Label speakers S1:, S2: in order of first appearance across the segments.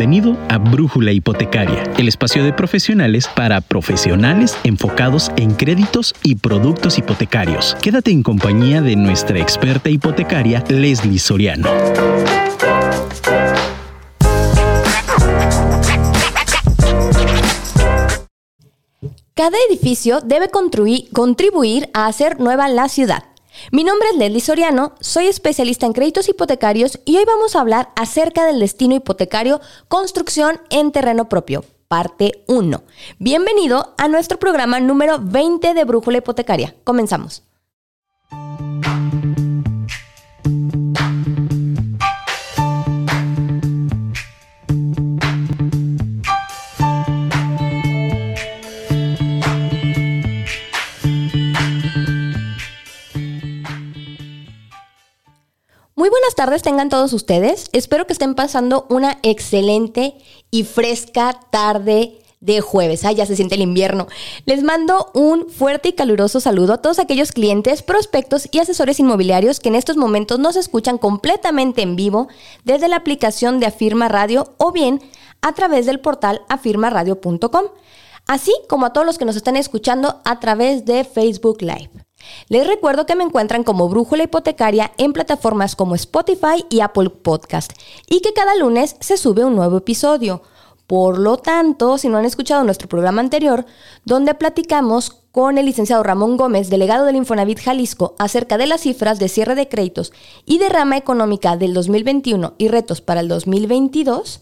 S1: Bienvenido a Brújula Hipotecaria, el espacio de profesionales para profesionales enfocados en créditos y productos hipotecarios. Quédate en compañía de nuestra experta hipotecaria, Leslie Soriano.
S2: Cada edificio debe contribuir a hacer nueva la ciudad. Mi nombre es Leslie Soriano, soy especialista en créditos hipotecarios y hoy vamos a hablar acerca del destino hipotecario Construcción en terreno propio, parte 1. Bienvenido a nuestro programa número 20 de Brújula Hipotecaria. Comenzamos. Muy buenas tardes tengan todos ustedes. Espero que estén pasando una excelente y fresca tarde de jueves. Ah, ya se siente el invierno. Les mando un fuerte y caluroso saludo a todos aquellos clientes, prospectos y asesores inmobiliarios que en estos momentos nos escuchan completamente en vivo desde la aplicación de Afirma Radio o bien a través del portal afirmaradio.com, así como a todos los que nos están escuchando a través de Facebook Live. Les recuerdo que me encuentran como Brújula Hipotecaria en plataformas como Spotify y Apple Podcast y que cada lunes se sube un nuevo episodio. Por lo tanto, si no han escuchado nuestro programa anterior, donde platicamos con el licenciado Ramón Gómez, delegado del Infonavit Jalisco, acerca de las cifras de cierre de créditos y de rama económica del 2021 y retos para el 2022,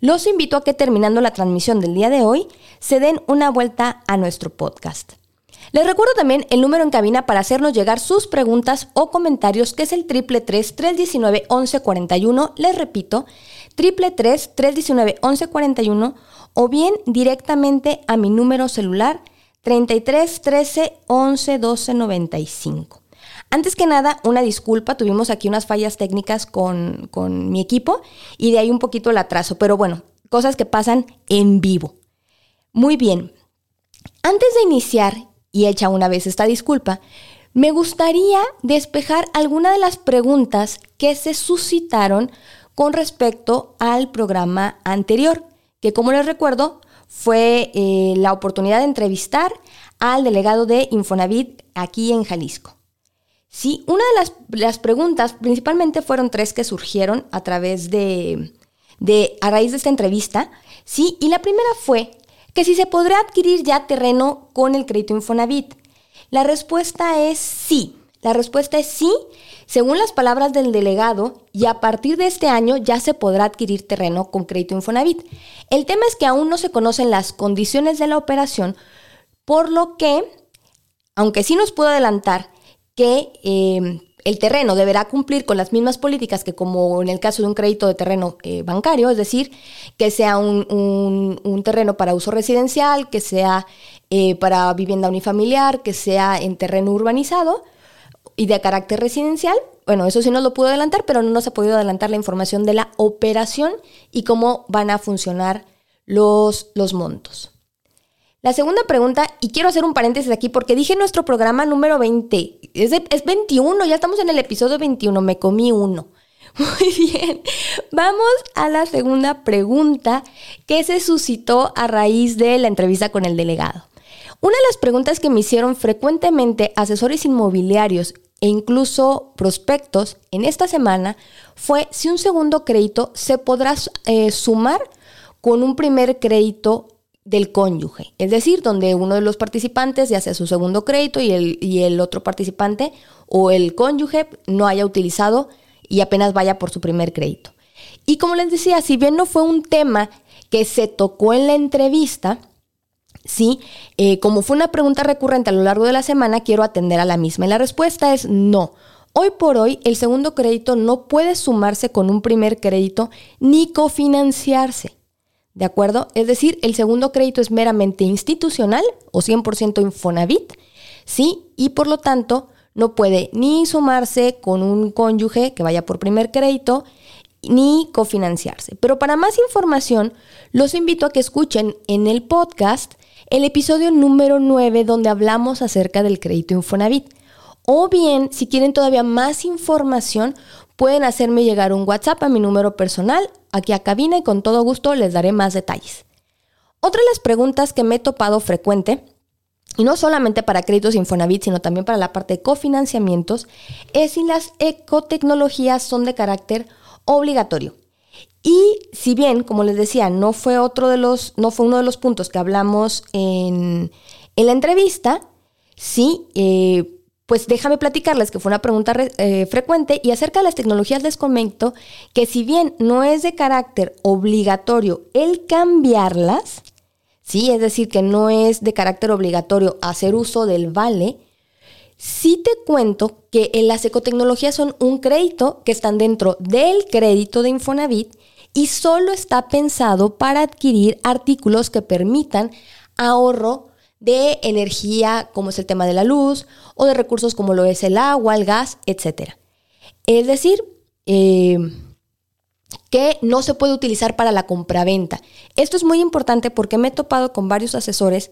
S2: los invito a que terminando la transmisión del día de hoy, se den una vuelta a nuestro podcast. Les recuerdo también el número en cabina para hacernos llegar sus preguntas o comentarios, que es el triple 319 1141. Les repito, triple 319 1141 o bien directamente a mi número celular 33 13 11 12 95. Antes que nada, una disculpa, tuvimos aquí unas fallas técnicas con, con mi equipo y de ahí un poquito el atraso, pero bueno, cosas que pasan en vivo. Muy bien, antes de iniciar y hecha una vez esta disculpa, me gustaría despejar algunas de las preguntas que se suscitaron con respecto al programa anterior, que como les recuerdo fue eh, la oportunidad de entrevistar al delegado de Infonavit aquí en Jalisco. Sí, una de las, las preguntas, principalmente fueron tres que surgieron a través de, de, a raíz de esta entrevista, sí, y la primera fue que si se podrá adquirir ya terreno con el crédito Infonavit. La respuesta es sí. La respuesta es sí, según las palabras del delegado, y a partir de este año ya se podrá adquirir terreno con crédito Infonavit. El tema es que aún no se conocen las condiciones de la operación, por lo que, aunque sí nos puedo adelantar que eh, el terreno deberá cumplir con las mismas políticas que como en el caso de un crédito de terreno eh, bancario, es decir, que sea un, terreno para uso residencial, que sea eh, para vivienda unifamiliar, que sea en terreno urbanizado y de carácter residencial. Bueno, eso sí nos lo pudo adelantar, pero no nos ha podido adelantar la información de la operación y cómo van a funcionar los, los montos. La segunda pregunta, y quiero hacer un paréntesis aquí porque dije nuestro programa número 20, es, es 21, ya estamos en el episodio 21, me comí uno. Muy bien, vamos a la segunda pregunta que se suscitó a raíz de la entrevista con el delegado. Una de las preguntas que me hicieron frecuentemente asesores inmobiliarios e incluso prospectos en esta semana fue si un segundo crédito se podrá eh, sumar con un primer crédito del cónyuge, es decir, donde uno de los participantes ya sea su segundo crédito y el, y el otro participante o el cónyuge no haya utilizado y apenas vaya por su primer crédito. Y como les decía, si bien no fue un tema que se tocó en la entrevista, sí, eh, como fue una pregunta recurrente a lo largo de la semana, quiero atender a la misma. Y la respuesta es no. Hoy por hoy, el segundo crédito no puede sumarse con un primer crédito ni cofinanciarse. ¿De acuerdo? Es decir, el segundo crédito es meramente institucional o 100% Infonavit, ¿sí? Y por lo tanto, no puede ni sumarse con un cónyuge que vaya por primer crédito, ni cofinanciarse. Pero para más información, los invito a que escuchen en el podcast el episodio número 9 donde hablamos acerca del crédito Infonavit. O bien, si quieren todavía más información, pueden hacerme llegar un WhatsApp a mi número personal aquí a cabina y con todo gusto les daré más detalles. Otra de las preguntas que me he topado frecuente, y no solamente para créditos Infonavit, sino también para la parte de cofinanciamientos, es si las ecotecnologías son de carácter obligatorio. Y si bien, como les decía, no fue otro de los, no fue uno de los puntos que hablamos en, la entrevista, sí, eh, pues déjame platicarles que fue una pregunta eh, frecuente y acerca de las tecnologías les comento que si bien no es de carácter obligatorio el cambiarlas, sí, es decir, que no es de carácter obligatorio hacer uso del vale, sí te cuento que las ecotecnologías son un crédito que están dentro del crédito de Infonavit y solo está pensado para adquirir artículos que permitan ahorro de energía como es el tema de la luz o de recursos como lo es el agua, el gas, etc. Es decir, eh, que no se puede utilizar para la compraventa. Esto es muy importante porque me he topado con varios asesores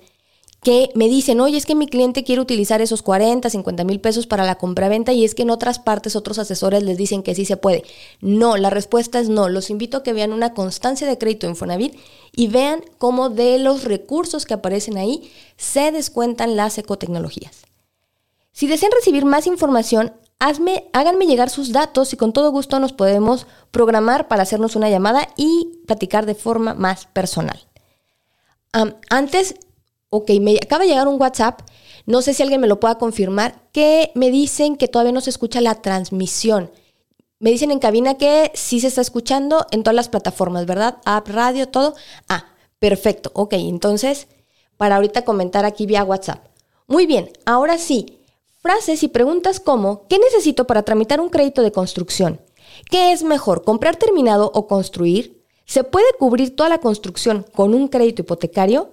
S2: que me dicen, oye, es que mi cliente quiere utilizar esos 40, 50 mil pesos para la compraventa y es que en otras partes otros asesores les dicen que sí se puede. No, la respuesta es no. Los invito a que vean una constancia de crédito en Fonavit y vean cómo de los recursos que aparecen ahí se descuentan las ecotecnologías. Si desean recibir más información, hazme, háganme llegar sus datos y con todo gusto nos podemos programar para hacernos una llamada y platicar de forma más personal. antes ok, me acaba de llegar un WhatsApp, no sé si alguien me lo pueda confirmar, que me dicen que todavía no se escucha la transmisión. Me dicen en cabina que sí se está escuchando en todas las plataformas, ¿verdad? App, radio, todo. Ah, perfecto. Ok, entonces, para ahorita comentar aquí vía WhatsApp. Muy bien, ahora sí. Frases y preguntas como, ¿qué necesito para tramitar un crédito de construcción? ¿Qué es mejor, comprar terminado o construir? ¿Se puede cubrir toda la construcción con un crédito hipotecario?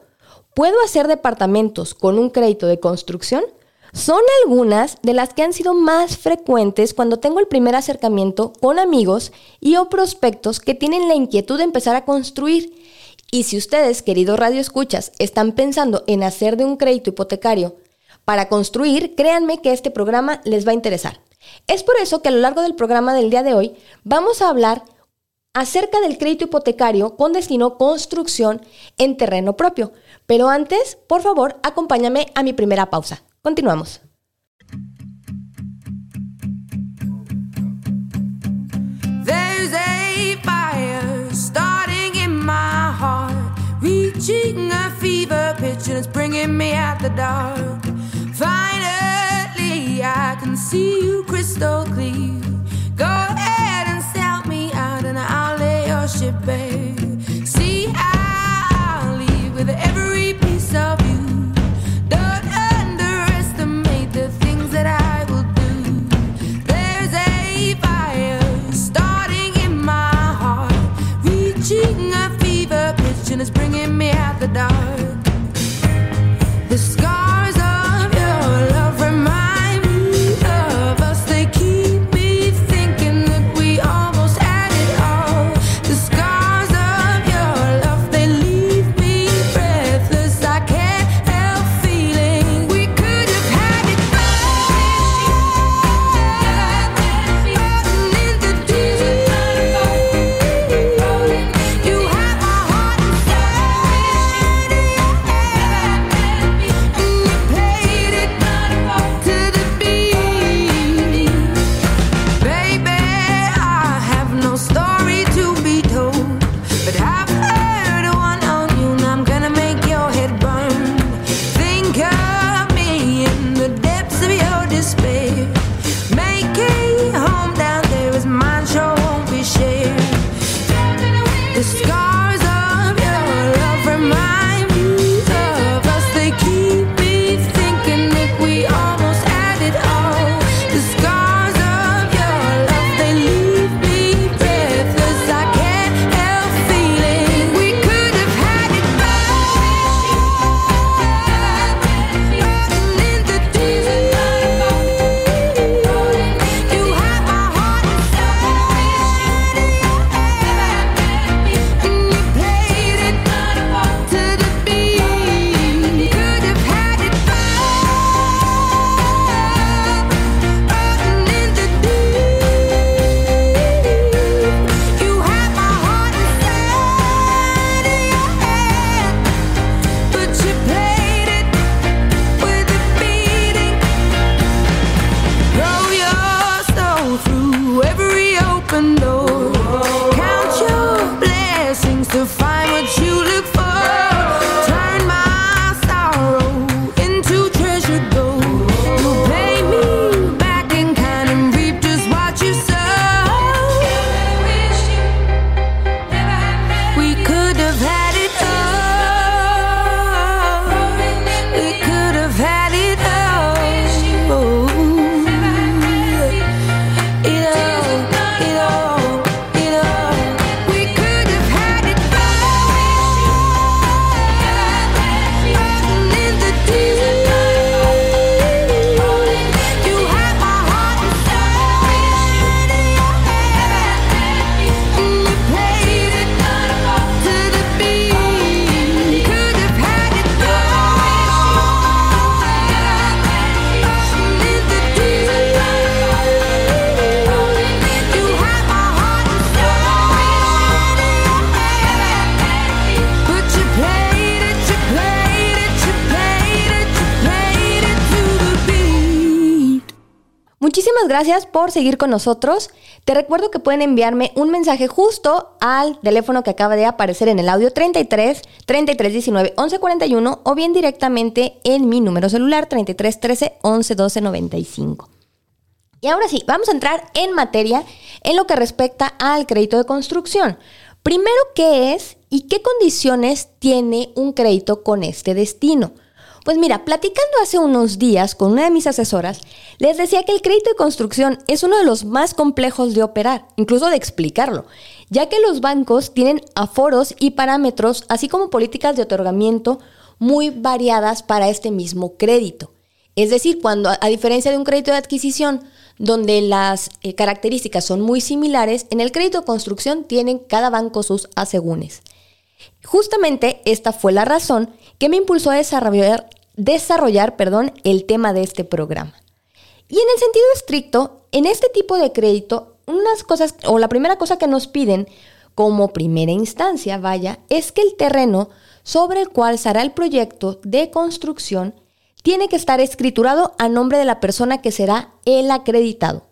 S2: ¿Puedo hacer departamentos con un crédito de construcción? Son algunas de las que han sido más frecuentes cuando tengo el primer acercamiento con amigos y o prospectos que tienen la inquietud de empezar a construir. Y si ustedes, queridos radioescuchas, están pensando en hacer de un crédito hipotecario para construir, créanme que este programa les va a interesar. Es por eso que a lo largo del programa del día de hoy vamos a hablar acerca del crédito hipotecario con destino construcción en terreno propio. Pero antes, por favor, acompáñame a mi primera pausa. Continuamos. There's a fire starting in my heart, reaching a fever pitch and it's bringing me out the dark. Finally, I can see you crystal clear. Muchísimas gracias por seguir con nosotros. Te recuerdo que pueden enviarme un mensaje justo al teléfono que acaba de aparecer en el audio 33 33 19 11 41 o bien directamente en mi número celular 33 13 11 12 95. Y ahora sí, vamos a entrar en materia en lo que respecta al crédito de construcción. Primero, ¿qué es y qué condiciones tiene un crédito con este destino? Pues mira, platicando hace unos días con una de mis asesoras, les decía que el crédito de construcción es uno de los más complejos de operar, incluso de explicarlo, ya que los bancos tienen aforos y parámetros, así como políticas de otorgamiento muy variadas para este mismo crédito. Es decir, cuando a diferencia de un crédito de adquisición, donde las eh, características son muy similares, en el crédito de construcción tienen cada banco sus asegúnes. Justamente esta fue la razón que me impulsó a desarrollar, desarrollar perdón, el tema de este programa. Y en el sentido estricto, en este tipo de crédito, unas cosas, o la primera cosa que nos piden como primera instancia, vaya, es que el terreno sobre el cual se hará el proyecto de construcción tiene que estar escriturado a nombre de la persona que será el acreditado.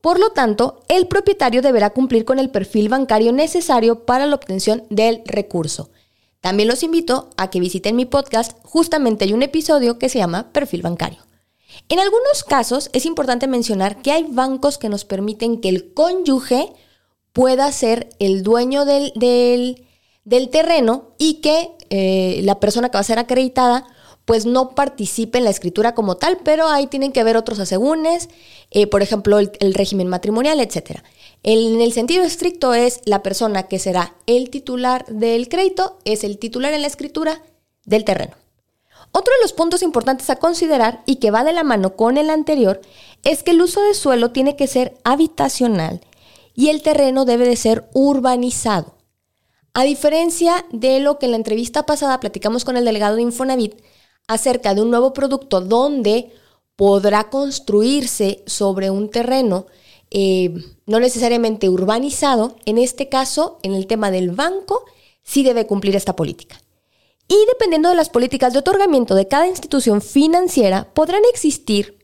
S2: Por lo tanto, el propietario deberá cumplir con el perfil bancario necesario para la obtención del recurso. También los invito a que visiten mi podcast, justamente hay un episodio que se llama Perfil bancario. En algunos casos es importante mencionar que hay bancos que nos permiten que el cónyuge pueda ser el dueño del, terreno y que eh, la persona que va a ser acreditada pues no participe en la escritura como tal, pero ahí tienen que ver otros asegúnes, eh, por ejemplo, el, régimen matrimonial, etc. en el sentido estricto es la persona que será el titular del crédito, es el titular en la escritura del terreno. Otro de los puntos importantes a considerar y que va de la mano con el anterior es que el uso de suelo tiene que ser habitacional y el terreno debe de ser urbanizado. A diferencia de lo que en la entrevista pasada platicamos con el delegado de Infonavit, acerca de un nuevo producto donde podrá construirse sobre un terreno eh, no necesariamente urbanizado, en este caso, en el tema del banco, sí debe cumplir esta política. Y dependiendo de las políticas de otorgamiento de cada institución financiera, podrán existir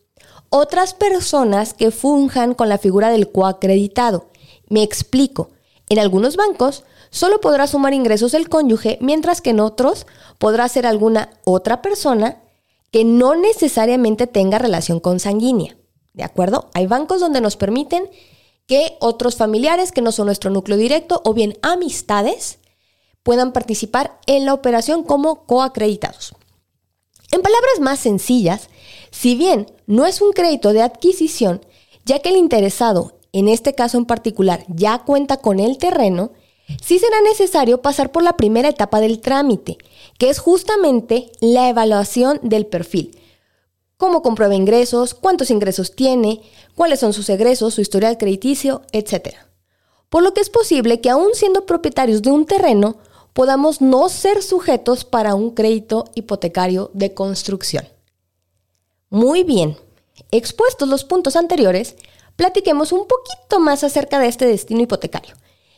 S2: otras personas que funjan con la figura del coacreditado. Me explico. En algunos bancos solo podrá sumar ingresos el cónyuge, mientras que en otros podrá ser alguna otra persona que no necesariamente tenga relación consanguínea. ¿De acuerdo? Hay bancos donde nos permiten que otros familiares que no son nuestro núcleo directo o bien amistades puedan participar en la operación como coacreditados. En palabras más sencillas, si bien no es un crédito de adquisición, ya que el interesado, en este caso en particular, ya cuenta con el terreno, sí será necesario pasar por la primera etapa del trámite, que es justamente la evaluación del perfil. Cómo comprueba ingresos, cuántos ingresos tiene, cuáles son sus egresos, su historial crediticio, etc. Por lo que es posible que aún siendo propietarios de un terreno, podamos no ser sujetos para un crédito hipotecario de construcción. Muy bien, expuestos los puntos anteriores, platiquemos un poquito más acerca de este destino hipotecario.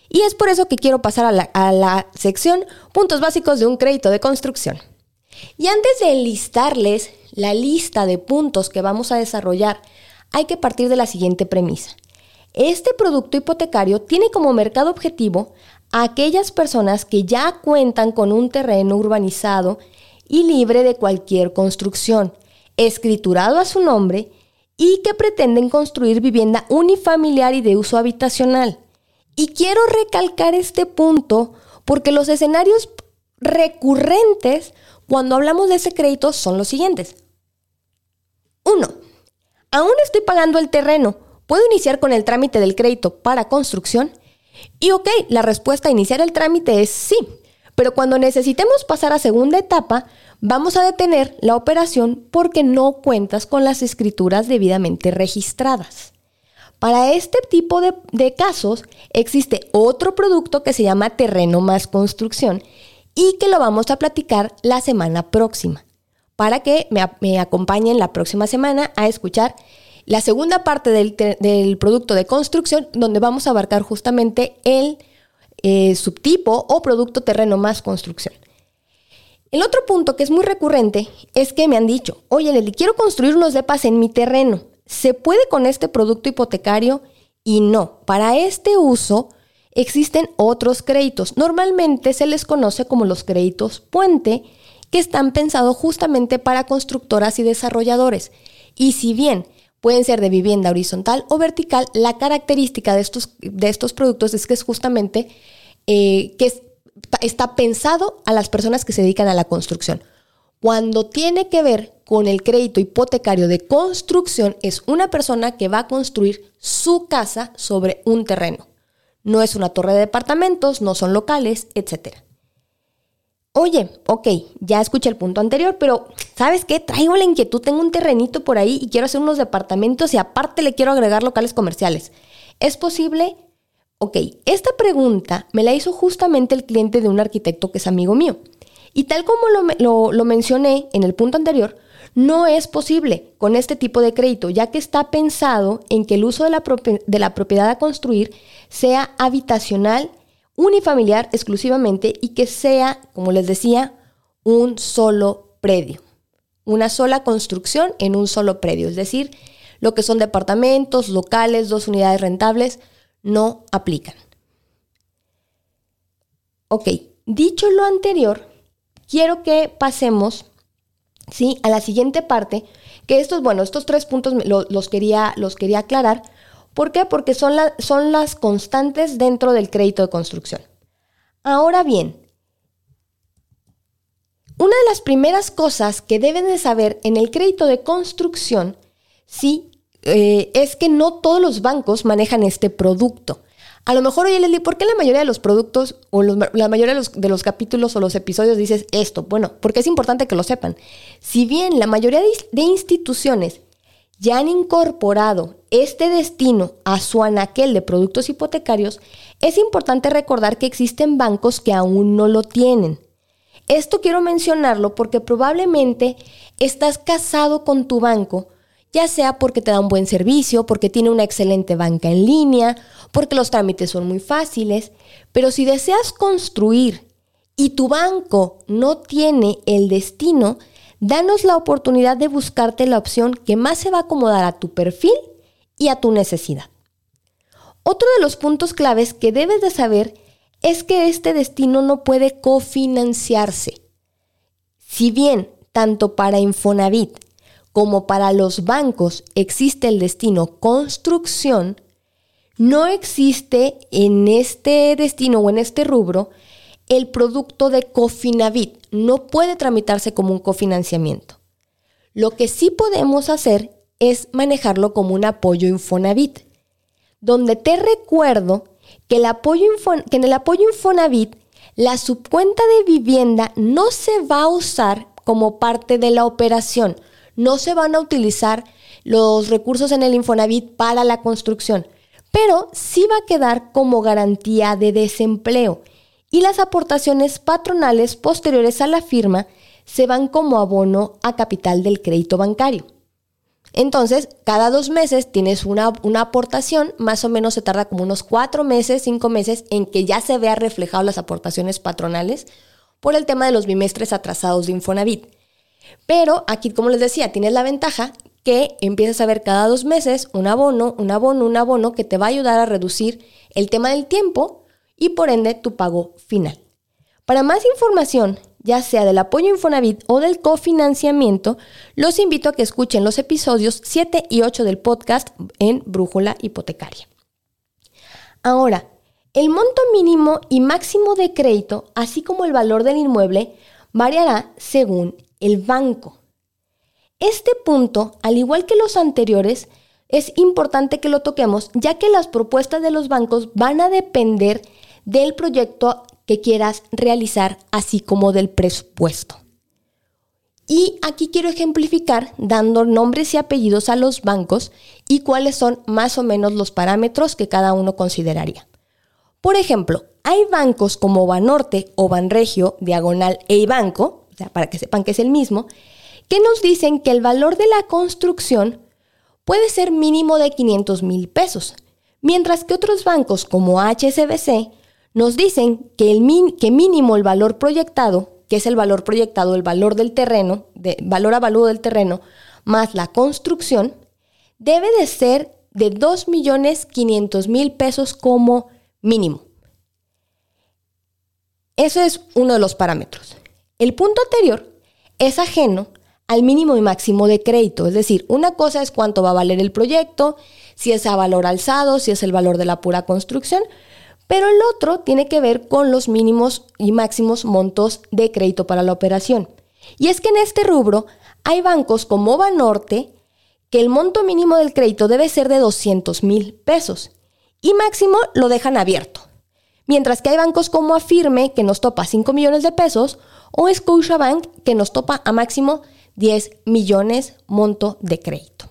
S2: Y es por eso que quiero pasar a la, sección puntos básicos de un crédito de construcción. Y antes de enlistarles la lista de puntos que vamos a desarrollar, hay que partir de la siguiente premisa. Este producto hipotecario tiene como mercado objetivo a aquellas personas que ya cuentan con un terreno urbanizado y libre de cualquier construcción, escriturado a su nombre y que pretenden construir vivienda unifamiliar y de uso habitacional. Y quiero recalcar este punto porque los escenarios recurrentes cuando hablamos de ese crédito son los siguientes. Uno, aún estoy pagando el terreno. ¿Puedo iniciar con el trámite del crédito para construcción? Y ok, la respuesta a iniciar el trámite es sí. Pero cuando necesitemos pasar a segunda etapa, vamos a detener la operación porque no cuentas con las escrituras debidamente registradas. Para este tipo de, casos existe otro producto que se llama terreno más construcción y que lo vamos a platicar la semana próxima para que me, acompañen la próxima semana a escuchar la segunda parte del, producto de construcción donde vamos a abarcar justamente el eh, subtipo o producto terreno más construcción. El otro punto que es muy recurrente es que me han dicho, oye Leli, quiero construir unos depas en mi terreno. ¿se puede con este producto hipotecario? Y no, para este uso existen otros créditos. Normalmente se les conoce como los créditos puente, que están pensados justamente para constructoras y desarrolladores. Y si bien pueden ser de vivienda horizontal o vertical, la característica de estos, de estos productos es que es justamente eh, que está pensado a las personas que se dedican a la construcción. Cuando tiene que ver con el crédito hipotecario de construcción, es una persona que va a construir su casa sobre un terreno. No es una torre de departamentos, no son locales, etc. Oye, ok, ya escuché el punto anterior, pero ¿sabes qué? Traigo la inquietud, tengo un terrenito por ahí y quiero hacer unos departamentos y aparte le quiero agregar locales comerciales. ¿Es posible? Ok, esta pregunta me la hizo justamente el cliente de un arquitecto que es amigo mío. Y tal como lo, mencioné en el punto anterior, no es posible con este tipo de crédito, ya que está pensado en que el uso de la, de la propiedad a construir sea habitacional, unifamiliar exclusivamente y que sea, como les decía, un solo predio. Una sola construcción en un solo predio, es decir, lo que son departamentos, locales, dos unidades rentables, no aplican. Ok, dicho lo anterior, quiero que pasemos ¿sí? a la siguiente parte, que estos, bueno, estos tres puntos los, quería, los quería aclarar. ¿Por qué? Porque son, son las constantes dentro del crédito de construcción. Ahora bien, una de las primeras cosas que deben de saber en el crédito de construcción, sí, eh, es que no todos los bancos manejan este producto. A lo mejor, oye, Leslie, ¿por qué la mayoría de los productos o la mayoría de los, capítulos o los episodios dices esto? Bueno, porque es importante que lo sepan. Si bien la mayoría de, instituciones ya han incorporado este destino a su anaquel de productos hipotecarios, es importante recordar que existen bancos que aún no lo tienen. Esto quiero mencionarlo porque probablemente estás casado con tu banco ya sea porque te da un buen servicio, porque tiene una excelente banca en línea, porque los trámites son muy fáciles, pero si deseas construir y tu banco no tiene el destino, danos la oportunidad de buscarte la opción que más se va a acomodar a tu perfil y a tu necesidad. Otro de los puntos claves que debes de saber es que este destino no puede cofinanciarse. Si bien tanto para Infonavit como para los bancos existe el destino construcción, no existe en este destino o en este rubro el producto de Cofinavit. No puede tramitarse como un cofinanciamiento. Lo que sí podemos hacer es manejarlo como un apoyo Infonavit, donde te recuerdo que, el apoyo que en el apoyo Infonavit la subcuenta de vivienda no se va a usar como parte de la operación, no se van a utilizar los recursos en el Infonavit para la construcción, pero sí va a quedar como garantía de desempleo y las aportaciones patronales posteriores a la firma se van como abono a capital del crédito bancario. Entonces, cada dos meses tienes una, una, aportación, más o menos se tarda como unos cuatro meses, cinco meses en que ya se vea reflejado las aportaciones patronales por el tema de los bimestres atrasados de Infonavit. Pero aquí, como les decía, tienes la ventaja que empiezas a ver cada dos meses un abono, un abono, un abono que te va a ayudar a reducir el tema del tiempo y por ende tu pago final. Para más información, ya sea del apoyo Infonavit o del cofinanciamiento, los invito a que escuchen los episodios 7 y 8 del podcast en Brújula Hipotecaria. Ahora, el monto mínimo y máximo de crédito, así como el valor del inmueble, variará según el banco. Este punto, al igual que los anteriores, es importante que lo toquemos, ya que las propuestas de los bancos van a depender del proyecto que quieras realizar, así como del presupuesto. Y aquí quiero ejemplificar dando nombres y apellidos a los bancos y cuáles son más o menos los parámetros que cada uno consideraría. Por ejemplo, hay bancos como Banorte o Banregio, Diagonal e Banco, para que sepan que es el mismo, que nos dicen que el valor de la construcción puede ser mínimo de 500 mil pesos, mientras que otros bancos como HSBC nos dicen que, el que mínimo el valor proyectado, que es el valor proyectado, el valor del terreno, de, valor del terreno, más la construcción,
S3: debe de ser de 2.500.000 pesos como mínimo. Eso es uno de los parámetros. El punto anterior es ajeno al mínimo y máximo de crédito. Es decir, una cosa es cuánto va a valer el proyecto, si es a valor alzado, si es el valor de la pura construcción, pero el otro tiene que ver con los mínimos y máximos montos de crédito para la operación. Y es que en este rubro hay bancos como Banorte que el monto mínimo del crédito debe ser de 200 mil pesos y máximo lo dejan abierto. Mientras que hay bancos como Afirme que nos topa 5 millones de pesos o Scotiabank que nos topa a máximo 10 millones monto de crédito.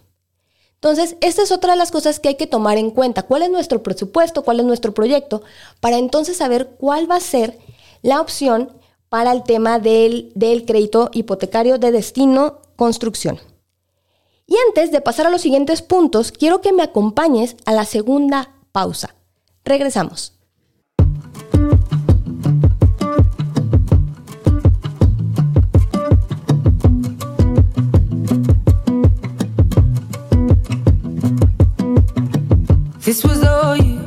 S3: Entonces, esta es otra de las cosas que hay que tomar en cuenta. ¿Cuál es nuestro presupuesto? ¿Cuál es nuestro proyecto? Para entonces saber cuál va a ser la opción para el tema del, del crédito hipotecario de destino construcción. Y antes de pasar a los siguientes puntos, quiero que me acompañes a la segunda pausa. Regresamos. This was all you,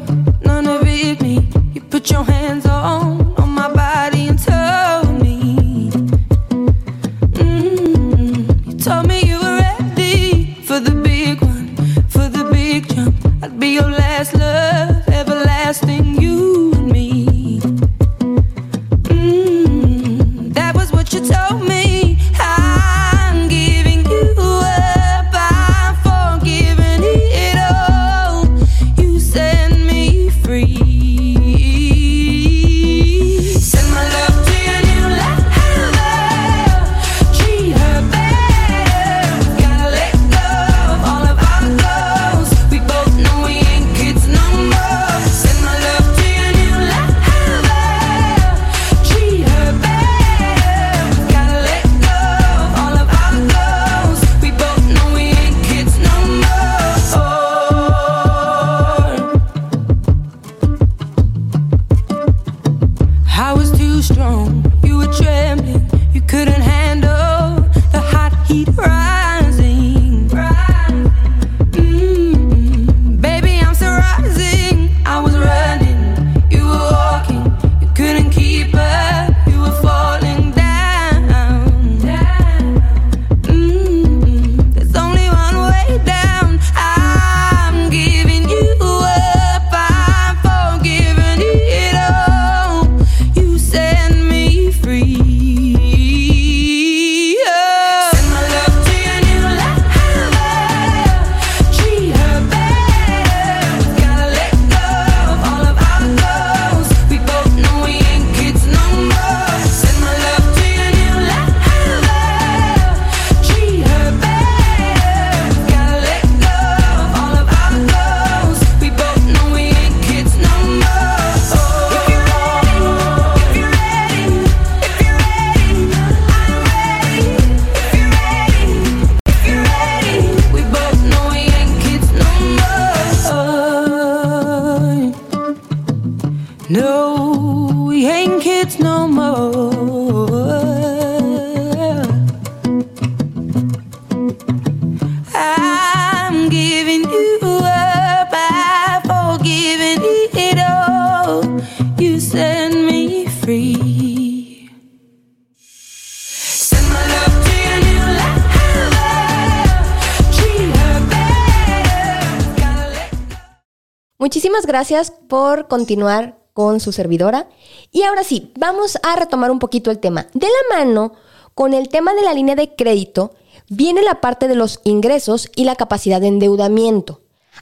S3: Muchísimas gracias por continuar con su servidora. Y ahora sí, vamos a retomar un poquito el tema. De la mano con el tema de la línea de crédito, viene la parte de los ingresos y la capacidad de endeudamiento.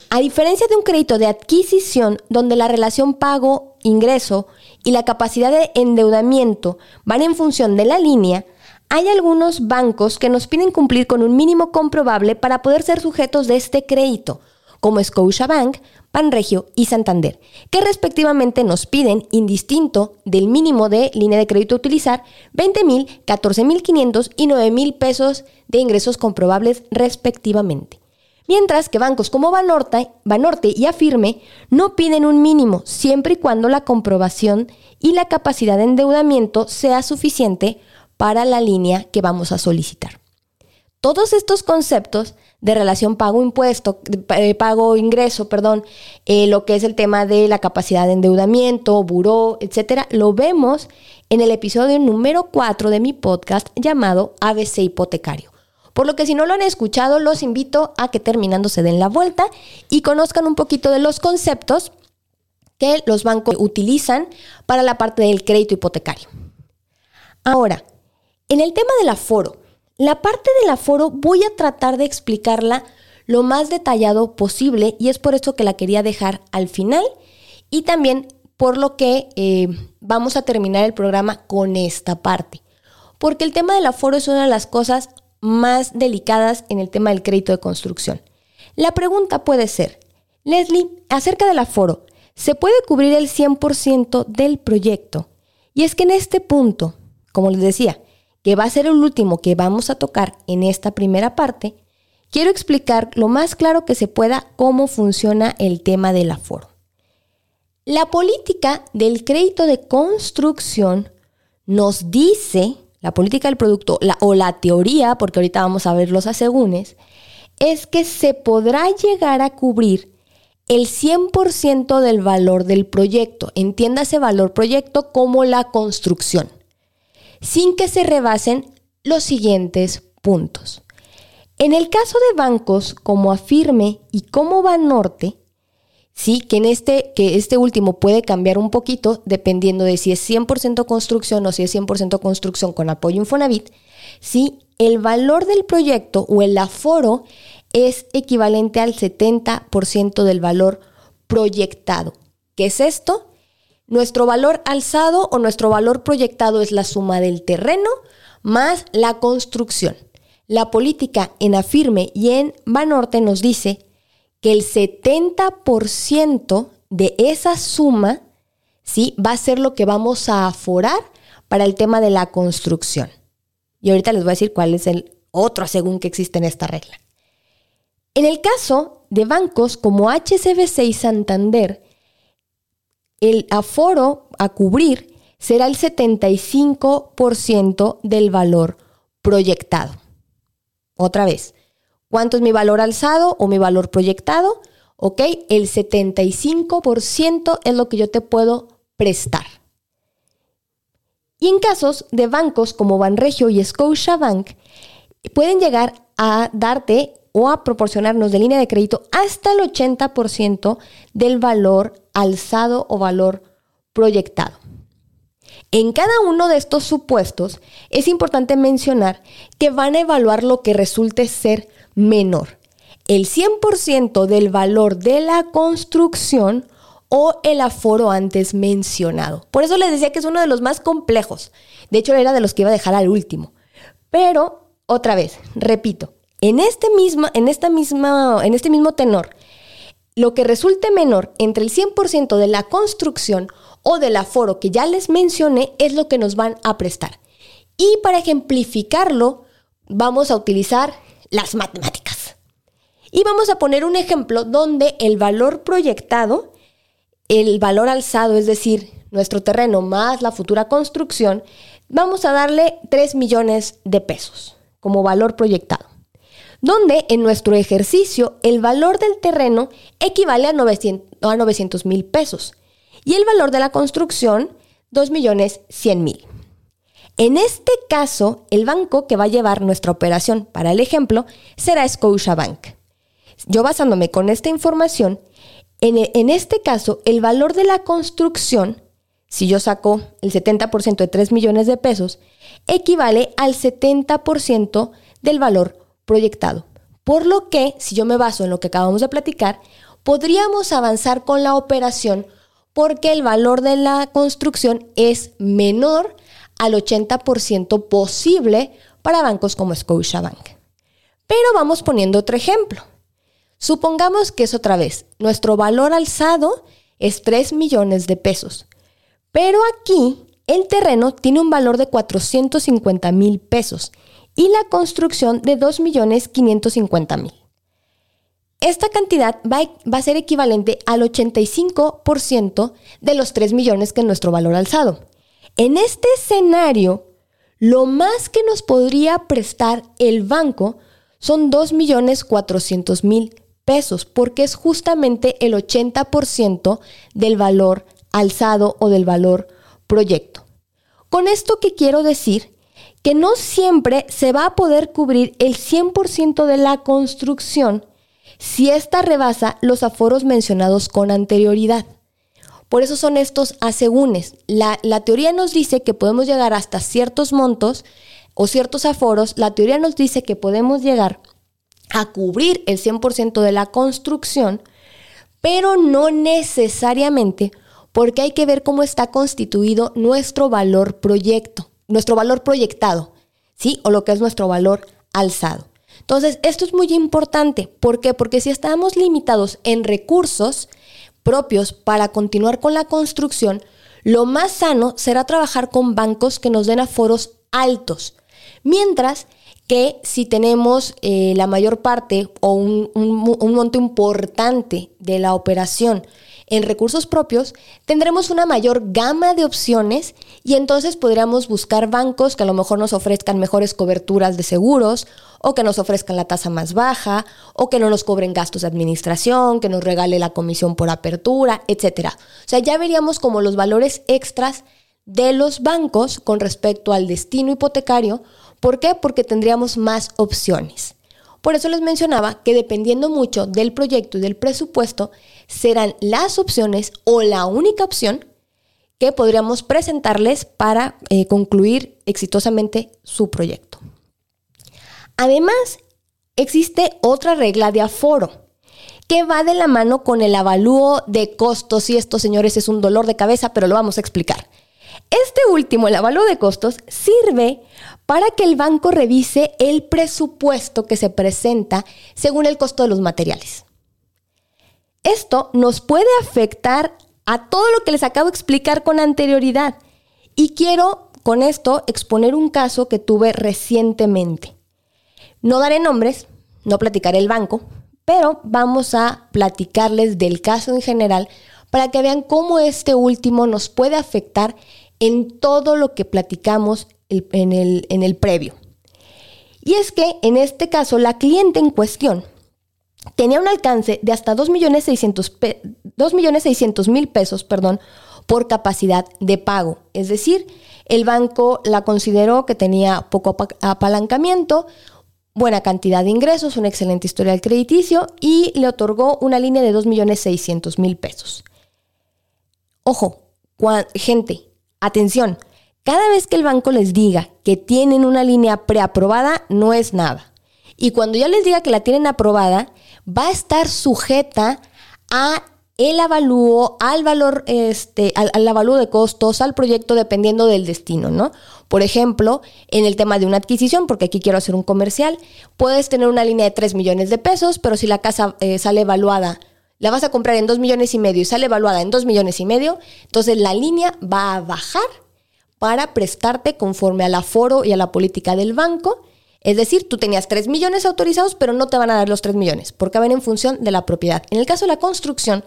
S3: A diferencia de un crédito de adquisición, donde la relación pago-ingreso y la capacidad de endeudamiento van en función de la línea, hay algunos bancos que nos piden cumplir con un mínimo comprobable para poder ser sujetos de este crédito, como Scotiabank, Banregio y Santander, que respectivamente nos piden, indistinto del mínimo de línea de crédito a utilizar, 20 mil, 14 mil 500 y 9 mil pesos de ingresos comprobables respectivamente. Mientras que bancos como Banorte, Banorte y Afirme no piden un mínimo siempre y cuando la comprobación y la capacidad de endeudamiento sea suficiente para la línea que vamos a solicitar. Todos estos conceptos
S2: de relación pago-impuesto, eh, pago-ingreso, perdón, eh, lo que es el tema de la capacidad de endeudamiento, buró, etcétera, lo vemos en el episodio número 4 de mi podcast llamado ABC Hipotecario. Por lo que si no lo han escuchado, los invito a que terminando se den la vuelta y conozcan un poquito de los conceptos que los bancos utilizan para la parte del crédito hipotecario. Ahora, en el tema del aforo, la parte del aforo voy a tratar de explicarla lo más detallado posible y es por eso que la quería dejar al final y también por lo que eh, vamos a terminar el programa con esta parte. Porque el tema del aforo es una de las cosas más delicadas en el tema del crédito de construcción. La pregunta puede ser, Leslie, acerca del aforo, ¿se puede cubrir el 100% del proyecto? Y es que en este punto, como les decía, que va a ser el último que vamos a tocar en esta primera parte, quiero explicar lo más claro que se pueda cómo funciona el tema del aforo. La política del crédito de construcción nos dice, la política del producto o la teoría, porque ahorita vamos a ver los asegúnes, es que se podrá llegar a cubrir el 100% del valor del proyecto. Entiéndase valor proyecto como la construcción sin que se rebasen los siguientes puntos. En el caso de bancos como Afirme y como Banorte, sí, que en este, que este último puede cambiar un poquito dependiendo de si es 100% construcción o si es 100% construcción con apoyo Infonavit, sí, el valor del proyecto o el aforo es equivalente al 70% del valor proyectado. ¿Qué es esto? Nuestro valor alzado o nuestro valor proyectado es la suma del terreno más la construcción. La política en Afirme y en Banorte nos dice que el 70% de esa suma ¿sí? va a ser lo que vamos a aforar para el tema de la construcción. Y ahorita les voy a decir cuál es el otro según que existe en esta regla. En el caso de bancos como HCBC y Santander, el aforo a cubrir será el 75% del valor proyectado. Otra vez, ¿cuánto es mi valor alzado o mi valor proyectado? Ok, el 75% es lo que yo te puedo prestar. Y en casos de bancos como Banregio y Scotiabank, pueden llegar a darte o a proporcionarnos de línea de crédito hasta el 80% del valor alzado o valor proyectado. En cada uno de estos supuestos es importante mencionar que van a evaluar lo que resulte ser menor, el 100% del valor de la construcción o el aforo antes mencionado. Por eso les decía que es uno de los más complejos. De hecho, era de los que iba a dejar al último. Pero, otra vez, repito, en este, mismo, en, esta misma, en este mismo tenor, lo que resulte menor entre el 100% de la construcción o del aforo que ya les mencioné es lo que nos van a prestar. Y para ejemplificarlo, vamos a utilizar las matemáticas. Y vamos a poner un ejemplo donde el valor proyectado, el valor alzado, es decir, nuestro terreno más la futura construcción, vamos a darle 3 millones de pesos como valor proyectado donde en nuestro ejercicio el valor del terreno equivale a 900 mil pesos y el valor de la construcción 2 millones 100 mil. En este caso, el banco que va a llevar nuestra operación para el ejemplo será Scotiabank. Yo basándome con esta información, en, en este caso, el valor de la construcción, si yo saco el 70% de 3 millones de pesos, equivale al 70% del valor proyectado. Por lo que, si yo me baso en lo que acabamos de platicar, podríamos avanzar con la operación porque el valor de la construcción es menor al 80% posible para bancos como Scotiabank. Pero vamos poniendo otro ejemplo. Supongamos que es otra vez, nuestro valor alzado es 3 millones de pesos, pero aquí el terreno tiene un valor de 450 mil pesos y la construcción de 2.550.000. Esta cantidad va, a ser equivalente al 85% de los 3 millones que es nuestro valor alzado. En este escenario, lo más que nos podría prestar el banco son 2.400.000 pesos, porque es justamente el 80% del valor alzado o del valor proyecto. Con esto que quiero decir que no siempre se va a poder cubrir el 100% de la construcción si ésta rebasa los aforos mencionados con anterioridad. Por eso son estos asegúnes. La, la teoría nos dice que podemos llegar hasta ciertos montos o ciertos aforos. La teoría nos dice que podemos llegar a cubrir el 100% de la construcción, pero no necesariamente porque hay que ver cómo está constituido nuestro valor proyecto, nuestro valor proyectado, ¿sí? O lo que es nuestro valor alzado. Entonces, esto es muy importante. ¿Por qué? Porque si estamos limitados en recursos propios para continuar con la construcción, lo más sano será trabajar con bancos que nos den aforos altos. Mientras que si tenemos eh, la mayor parte o un, un monto importante de la operación en recursos propios, tendremos una mayor gama de opciones y entonces podríamos buscar bancos que a lo mejor nos ofrezcan mejores coberturas de seguros o que nos ofrezcan la tasa más baja o que no nos cobren gastos de administración, que nos regale la comisión por apertura, etc. O sea, ya veríamos como los valores extras de los bancos con respecto al destino hipotecario. ¿Por qué? Porque tendríamos más opciones. Por eso les mencionaba que dependiendo mucho del proyecto y del presupuesto, serán las opciones o la única opción que podríamos presentarles para eh, concluir exitosamente su proyecto. Además, existe otra regla de aforo que va de la mano con el avalúo de costos y esto, señores, es un dolor de cabeza, pero lo vamos a explicar. Este último, el avalúo de costos, sirve para que el banco revise el presupuesto que se presenta según el costo de los materiales. Esto nos puede afectar a todo lo que les acabo de explicar con anterioridad. Y quiero con esto exponer un caso que tuve recientemente. No daré nombres, no platicaré el banco, pero vamos a platicarles del caso en general para que vean cómo este último nos puede afectar en todo lo que platicamos en, el, en el previo. Y es que en este caso la cliente en cuestión tenía un alcance de hasta 2.600.000 pesos perdón, por capacidad de pago. Es decir, el banco la consideró que tenía poco apalancamiento, buena cantidad de ingresos, un excelente historial crediticio y le otorgó una línea de 2.600.000 pesos. Ojo, gente, Atención, cada vez que el banco les diga que tienen una línea preaprobada, no es nada. Y cuando ya les diga que la tienen aprobada, va a estar sujeta a el avalúo, al valor, este, al, al, avalúo de costos, al proyecto, dependiendo del destino, ¿no? Por ejemplo, en el tema de una adquisición, porque aquí quiero hacer un comercial, puedes tener una línea de 3 millones de pesos, pero si la casa eh, sale evaluada la vas a comprar en 2 millones y medio y sale evaluada en 2 millones y medio, entonces la línea va a bajar para prestarte conforme al aforo y a la política del banco. Es decir, tú tenías 3 millones autorizados, pero no te van a dar los 3 millones, porque van en función de la propiedad. En el caso de la construcción,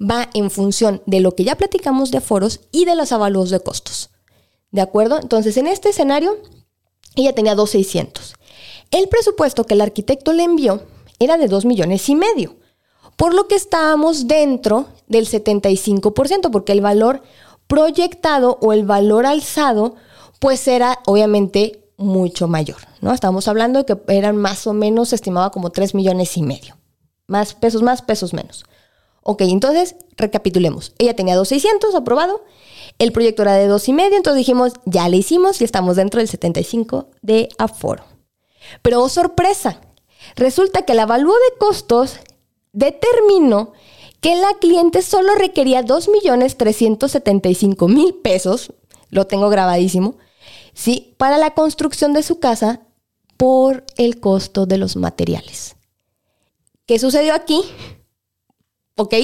S2: va en función de lo que ya platicamos de aforos y de los avalúos de costos. ¿De acuerdo? Entonces, en este escenario, ella tenía 2,600. El presupuesto que el arquitecto le envió era de 2 millones y medio por lo que estábamos dentro del 75%, porque el valor proyectado o el valor alzado, pues era obviamente mucho mayor, ¿no? Estamos hablando de que eran más o menos, se estimaba como 3 millones y medio. Más pesos más, pesos menos. Ok, entonces recapitulemos. Ella tenía 2,600 aprobado, el proyecto era de 2,5, medio, entonces dijimos, ya le hicimos y estamos dentro del 75 de aforo. Pero oh, sorpresa, resulta que el avalúo de costos determinó que la cliente solo requería 2.375.000 pesos, lo tengo grabadísimo, ¿sí? para la construcción de su casa por el costo de los materiales. ¿Qué sucedió aquí? ¿Ok?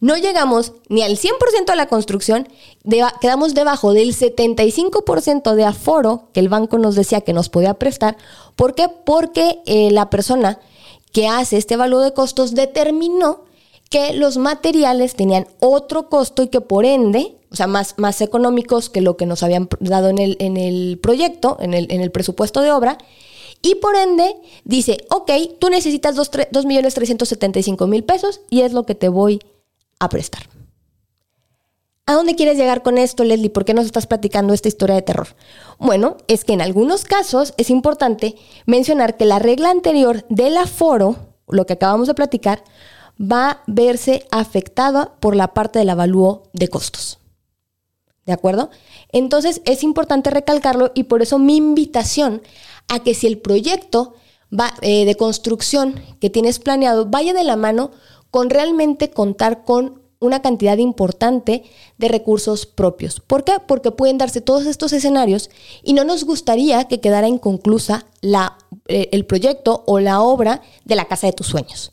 S2: No llegamos ni al 100% de la construcción, quedamos debajo del 75% de aforo que el banco nos decía que nos podía prestar. ¿Por qué? Porque eh, la persona que hace este valor de costos determinó que los materiales tenían otro costo y que por ende, o sea, más, más económicos que lo que nos habían dado en el, en el proyecto, en el, en el presupuesto de obra, Y por ende dice, ok, tú necesitas 2.375.000 pesos y es lo que te voy a prestar. ¿A dónde quieres llegar con esto, Leslie? ¿Por qué nos estás platicando esta historia de terror? Bueno, es que en algunos casos es importante mencionar que la regla anterior del aforo, lo que acabamos de platicar, va a verse afectada por la parte del avalúo de costos. ¿De acuerdo? Entonces es importante recalcarlo y por eso mi invitación a que si el proyecto va, eh, de construcción que tienes planeado vaya de la mano con realmente contar con una cantidad importante de recursos propios. ¿Por qué? Porque pueden darse todos estos escenarios y no nos gustaría que quedara inconclusa la, eh, el proyecto o la obra de la casa de tus sueños.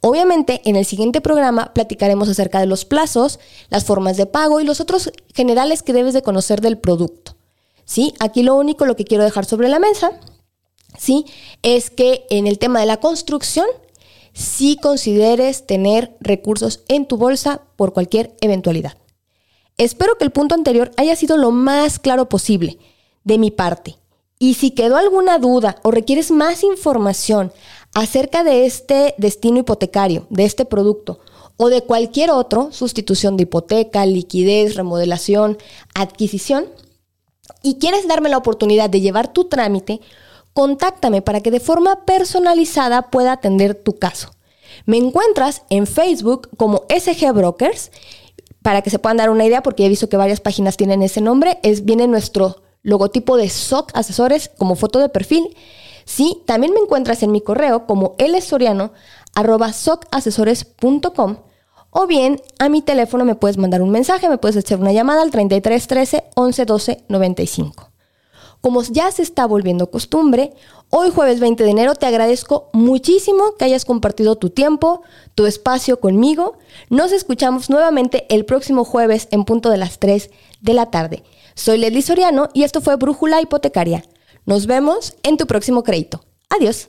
S2: Obviamente, en el siguiente programa platicaremos acerca de los plazos, las formas de pago y los otros generales que debes de conocer del producto. ¿Sí? Aquí lo único lo que quiero dejar sobre la mesa, ¿sí? Es que en el tema de la construcción, sí consideres tener recursos en tu bolsa por cualquier eventualidad. Espero que el punto anterior haya sido lo más claro posible de mi parte. Y si quedó alguna duda o requieres más información acerca de este destino hipotecario, de este producto o de cualquier otro, sustitución de hipoteca, liquidez, remodelación, adquisición, y quieres darme la oportunidad de llevar tu trámite, contáctame para que de forma personalizada pueda atender tu caso. Me encuentras en Facebook como SG Brokers, para que se puedan dar una idea, porque he visto que varias páginas tienen ese nombre, es, viene nuestro logotipo de SOC Asesores como foto de perfil Sí, también me encuentras en mi correo como lsoriano.socasesores.com o bien a mi teléfono me puedes mandar un mensaje, me puedes hacer una llamada al 33 13 11 12 95. Como ya se está volviendo costumbre, hoy jueves 20 de enero te agradezco muchísimo que hayas compartido tu tiempo, tu espacio conmigo. Nos escuchamos nuevamente el próximo jueves en punto de las 3 de la tarde. Soy Leslie Soriano y esto fue Brújula Hipotecaria nos vemos en tu próximo crédito. Adiós.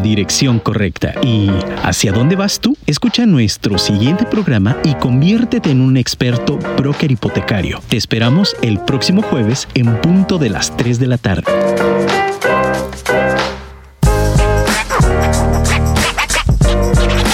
S1: Dirección correcta. ¿Y hacia dónde vas tú? Escucha nuestro siguiente programa y conviértete en un experto broker hipotecario. Te esperamos el próximo jueves en punto de las 3 de la tarde.